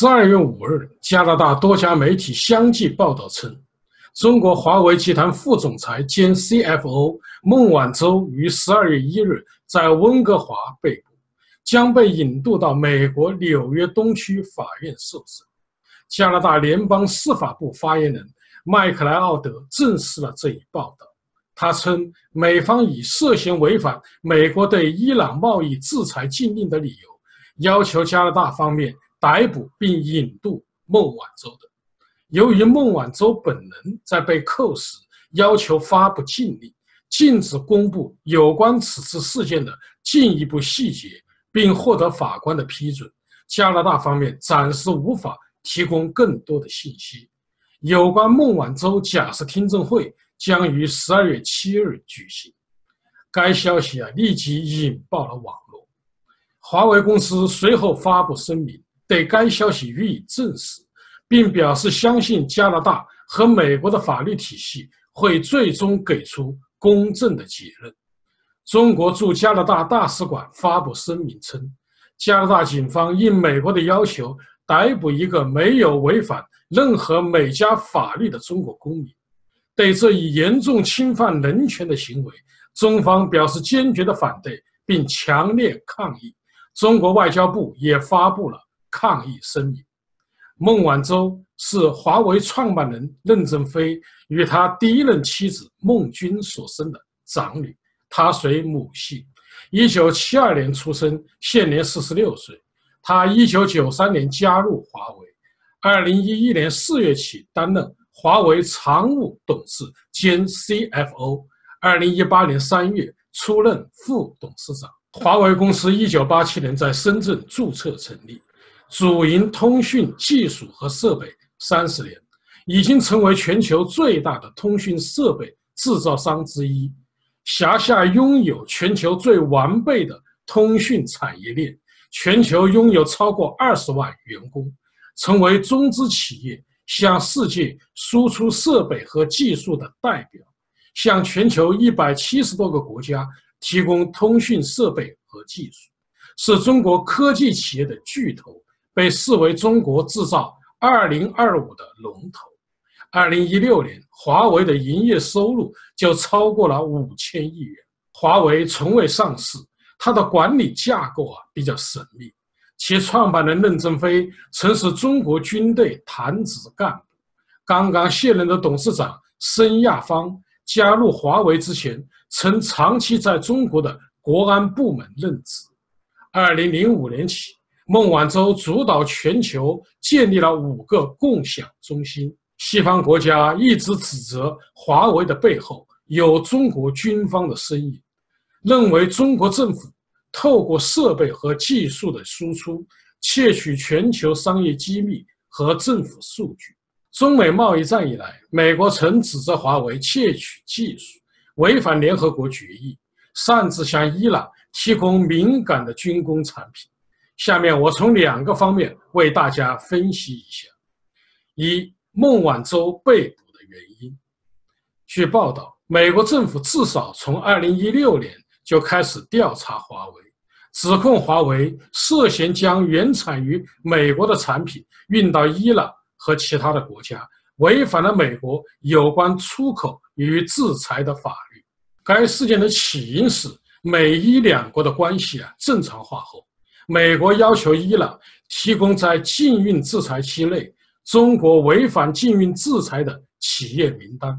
十二月五日，加拿大多家媒体相继报道称，中国华为集团副总裁兼 CFO 孟晚舟于十二月一日在温哥华被捕，将被引渡到美国纽约东区法院受审。加拿大联邦司法部发言人麦克莱奥德证实了这一报道。他称，美方以涉嫌违反美国对伊朗贸易制裁禁令的理由，要求加拿大方面逮捕并引渡孟晚舟的。由于孟晚舟本人在被扣时要求发布禁令，禁止公布有关此次事件的进一步细节，并获得法官的批准，加拿大方面暂时无法提供更多的信息。有关孟晚舟假释听证会。将于十二月七日举行。该消息啊立即引爆了网络。华为公司随后发布声明，对该消息予以证实，并表示相信加拿大和美国的法律体系会最终给出公正的结论。中国驻加拿大大使馆发布声明称，加拿大警方应美国的要求逮捕一个没有违反任何美加法律的中国公民。对这一严重侵犯人权的行为，中方表示坚决的反对，并强烈抗议。中国外交部也发布了抗议声明。孟晚舟是华为创办人任正非与他第一任妻子孟军所生的长女，她随母系。一九七二年出生，现年四十六岁。他一九九三年加入华为，二零一一年四月起担任。华为常务董事兼 CFO，二零一八年三月出任副董事长。华为公司一九八七年在深圳注册成立，主营通讯技术和设备三十年，已经成为全球最大的通讯设备制造商之一，辖下拥有全球最完备的通讯产业链，全球拥有超过二十万员工，成为中资企业。向世界输出设备和技术的代表，向全球一百七十多个国家提供通讯设备和技术，是中国科技企业的巨头，被视为中国制造二零二五的龙头。二零一六年，华为的营业收入就超过了五千亿元。华为从未上市，它的管理架构啊比较神秘。其创办人任正非曾是中国军队弹子干部，刚刚卸任的董事长申亚芳加入华为之前，曾长期在中国的国安部门任职。二零零五年起，孟晚舟主导全球建立了五个共享中心。西方国家一直指责华为的背后有中国军方的身影，认为中国政府。透过设备和技术的输出，窃取全球商业机密和政府数据。中美贸易战以来，美国曾指责华为窃取技术，违反联合国决议，擅自向伊朗提供敏感的军工产品。下面我从两个方面为大家分析一下：一、孟晚舟被捕的原因。据报道，美国政府至少从2016年就开始调查华为。指控华为涉嫌将原产于美国的产品运到伊朗和其他的国家，违反了美国有关出口与制裁的法律。该事件的起因是美伊两国的关系啊正常化后，美国要求伊朗提供在禁运制裁期内中国违反禁运制裁的企业名单，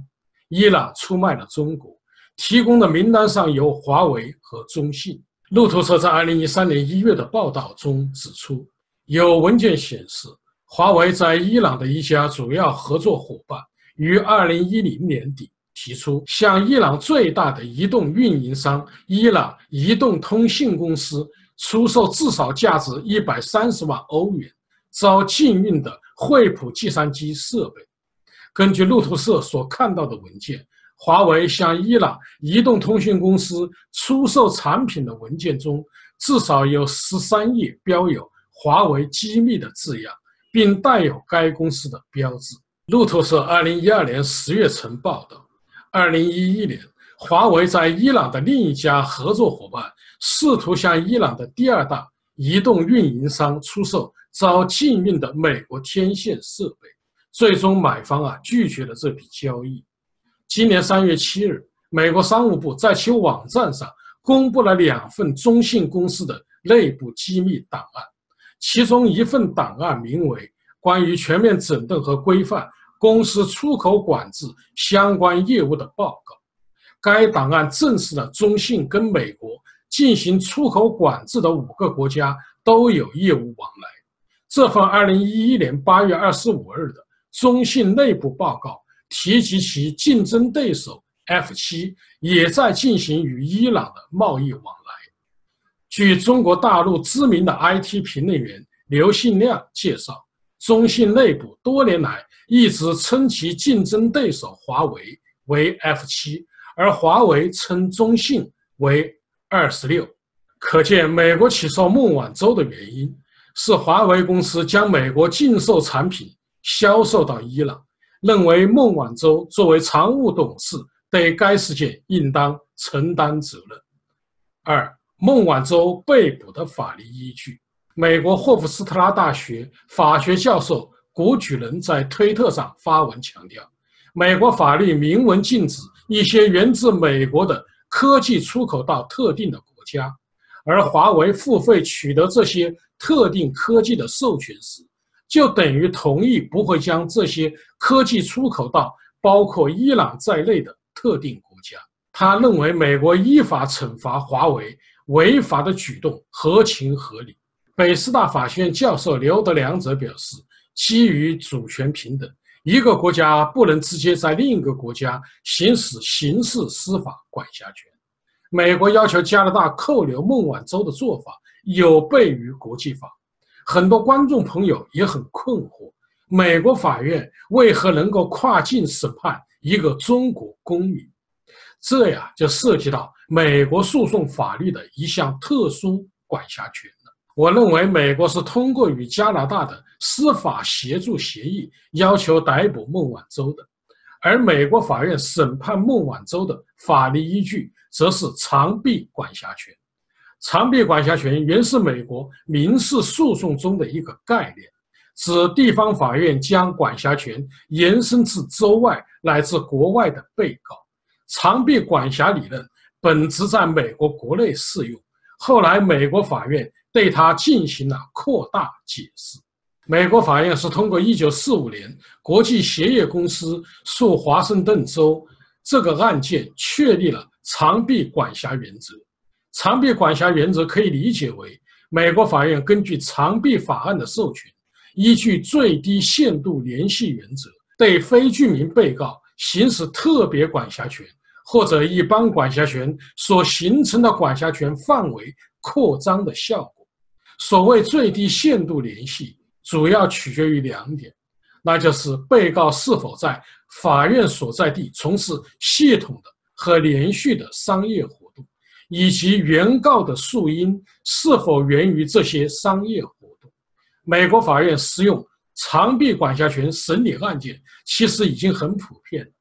伊朗出卖了中国，提供的名单上有华为和中信。路透社在二零一三年一月的报道中指出，有文件显示，华为在伊朗的一家主要合作伙伴于二零一零年底提出向伊朗最大的移动运营商伊朗移动通信公司出售至少价值一百三十万欧元遭禁运的惠普计算机设备。根据路透社所看到的文件。华为向伊朗移动通讯公司出售产品的文件中，至少有十三页标有“华为机密”的字样，并带有该公司的标志。路透社二零一二年十月曾报道，二零一一年，华为在伊朗的另一家合作伙伴试图向伊朗的第二大移动运营商出售遭禁运的美国天线设备，最终买方啊拒绝了这笔交易。今年三月七日，美国商务部在其网站上公布了两份中信公司的内部机密档案，其中一份档案名为《关于全面整顿和规范公司出口管制相关业务的报告》。该档案证实了中信跟美国进行出口管制的五个国家都有业务往来。这份2011年8月25日的中信内部报告提及，其竞争对手 F7 也在进行与伊朗的贸易往来。据中国大陆知名的 IT 评论员刘信亮介绍，中信内部多年来一直称其竞争对手华为为 F7。而华为称中信为二十六，可见美国起诉孟晚舟的原因是华为公司将美国禁售产品销售到伊朗，认为孟晚舟作为常务董事对该事件应当承担责任。二、孟晚舟被捕的法律依据：美国霍夫斯特拉大学法学教授古举人在推特上发文强调。美国法律明文禁止一些源自美国的科技出口到特定的国家，而华为付费取得这些特定科技的授权时，就等于同意不会将这些科技出口到包括伊朗在内的特定国家。他认为，美国依法惩罚华为违法的举动合情合理。北师大法学院教授刘德良则表示，基于主权平等。一个国家不能直接在另一个国家行使刑事司法管辖权。美国要求加拿大扣留孟晚舟的做法有悖于国际法。很多观众朋友也很困惑：美国法院为何能够跨境审判一个中国公民？这呀，就涉及到美国诉讼法律的一项特殊管辖权。我认为，美国是通过与加拿大的。司法协助协议要求逮捕孟晚舟的，而美国法院审判孟晚舟的法律依据则是长臂管辖权。长臂管辖权原是美国民事诉讼中的一个概念，指地方法院将管辖权延伸至州外乃至国外的被告。长臂管辖理论本质在美国国内适用，后来美国法院对它进行了扩大解释。美国法院是通过1945年国际鞋业公司诉华盛顿州这个案件确立了长臂管辖原则。长臂管辖原则可以理解为，美国法院根据长臂法案的授权，依据最低限度联系原则，对非居民被告行使特别管辖权或者一般管辖权所形成的管辖权范围扩张的效果。所谓最低限度联系。主要取决于两点，那就是被告是否在法院所在地从事系统的和连续的商业活动，以及原告的诉因是否源于这些商业活动。美国法院适用长臂管辖权审理案件，其实已经很普遍了。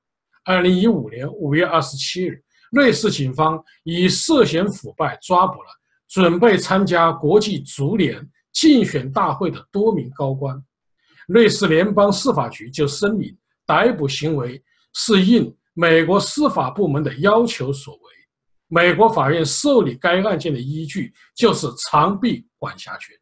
二零一五年五月二十七日，瑞士警方以涉嫌腐败抓捕了准备参加国际足联。竞选大会的多名高官，瑞士联邦司法局就声明，逮捕行为是应美国司法部门的要求所为。美国法院受理该案件的依据就是长臂管辖权。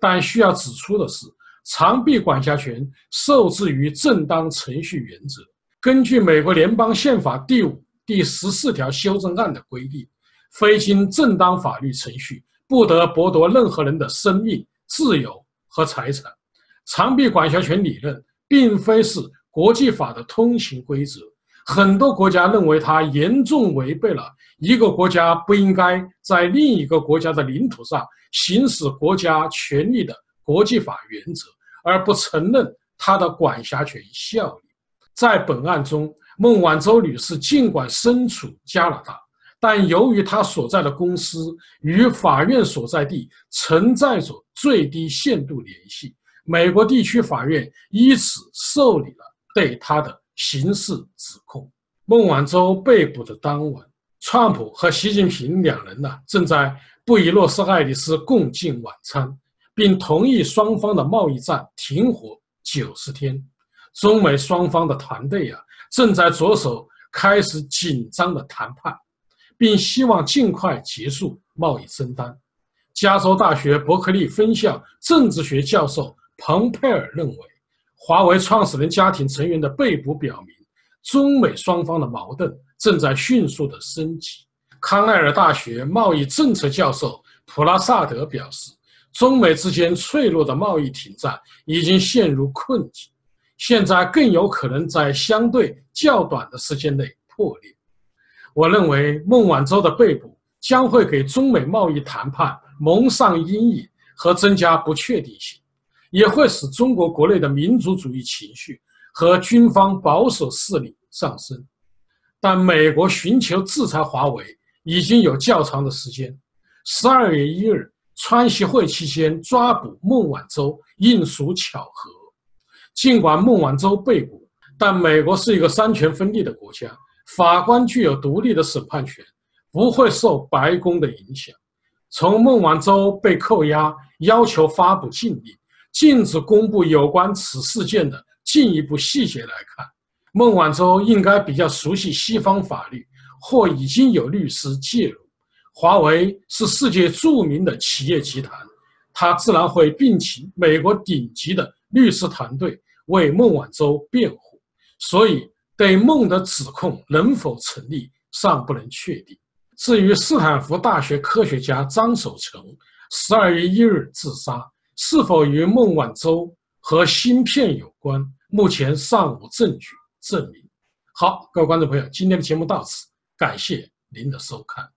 但需要指出的是，长臂管辖权受制于正当程序原则。根据美国联邦宪法第五、第十四条修正案的规定，非经正当法律程序。不得剥夺任何人的生命、自由和财产。长臂管辖权理论并非是国际法的通行规则，很多国家认为它严重违背了一个国家不应该在另一个国家的领土上行使国家权力的国际法原则，而不承认它的管辖权效力。在本案中，孟晚舟女士尽管身处加拿大。但由于他所在的公司与法院所在地存在着最低限度联系，美国地区法院依此受理了对他的刑事指控。孟晚舟被捕的当晚，川普和习近平两人呢，正在布宜诺斯艾利斯共进晚餐，并同意双方的贸易战停火九十天。中美双方的团队呀，正在着手开始紧张的谈判，并希望尽快结束贸易争端。加州大学伯克利分校政治学教授蓬佩尔认为，华为创始人家庭成员的被捕表明，中美双方的矛盾正在迅速的升级。康奈尔大学贸易政策教授普拉萨德表示，中美之间脆弱的贸易停战已经陷入困境。现在更有可能在相对较短的时间内破裂。我认为孟晚舟的被捕将会给中美贸易谈判蒙上阴影和增加不确定性，也会使中国国内的民族主义情绪和军方保守势力上升。但美国寻求制裁华为已经有较长的时间。十二月一日，川西会期间抓捕孟晚舟应属巧合。尽管孟晚舟被捕，但美国是一个三权分立的国家，法官具有独立的审判权，不会受白宫的影响。从孟晚舟被扣押、要求发布禁令、禁止公布有关此事件的进一步细节来看，孟晚舟应该比较熟悉西方法律，或已经有律师介入。华为是世界著名的企业集团，他自然会聘请美国顶级的。律师团队为孟晚舟辩护，所以对孟的指控能否成立尚不能确定。至于斯坦福大学科学家张守成十二月一日自杀是否与孟晚舟和芯片有关，目前尚无证据证明。好，各位观众朋友，今天的节目到此，感谢您的收看。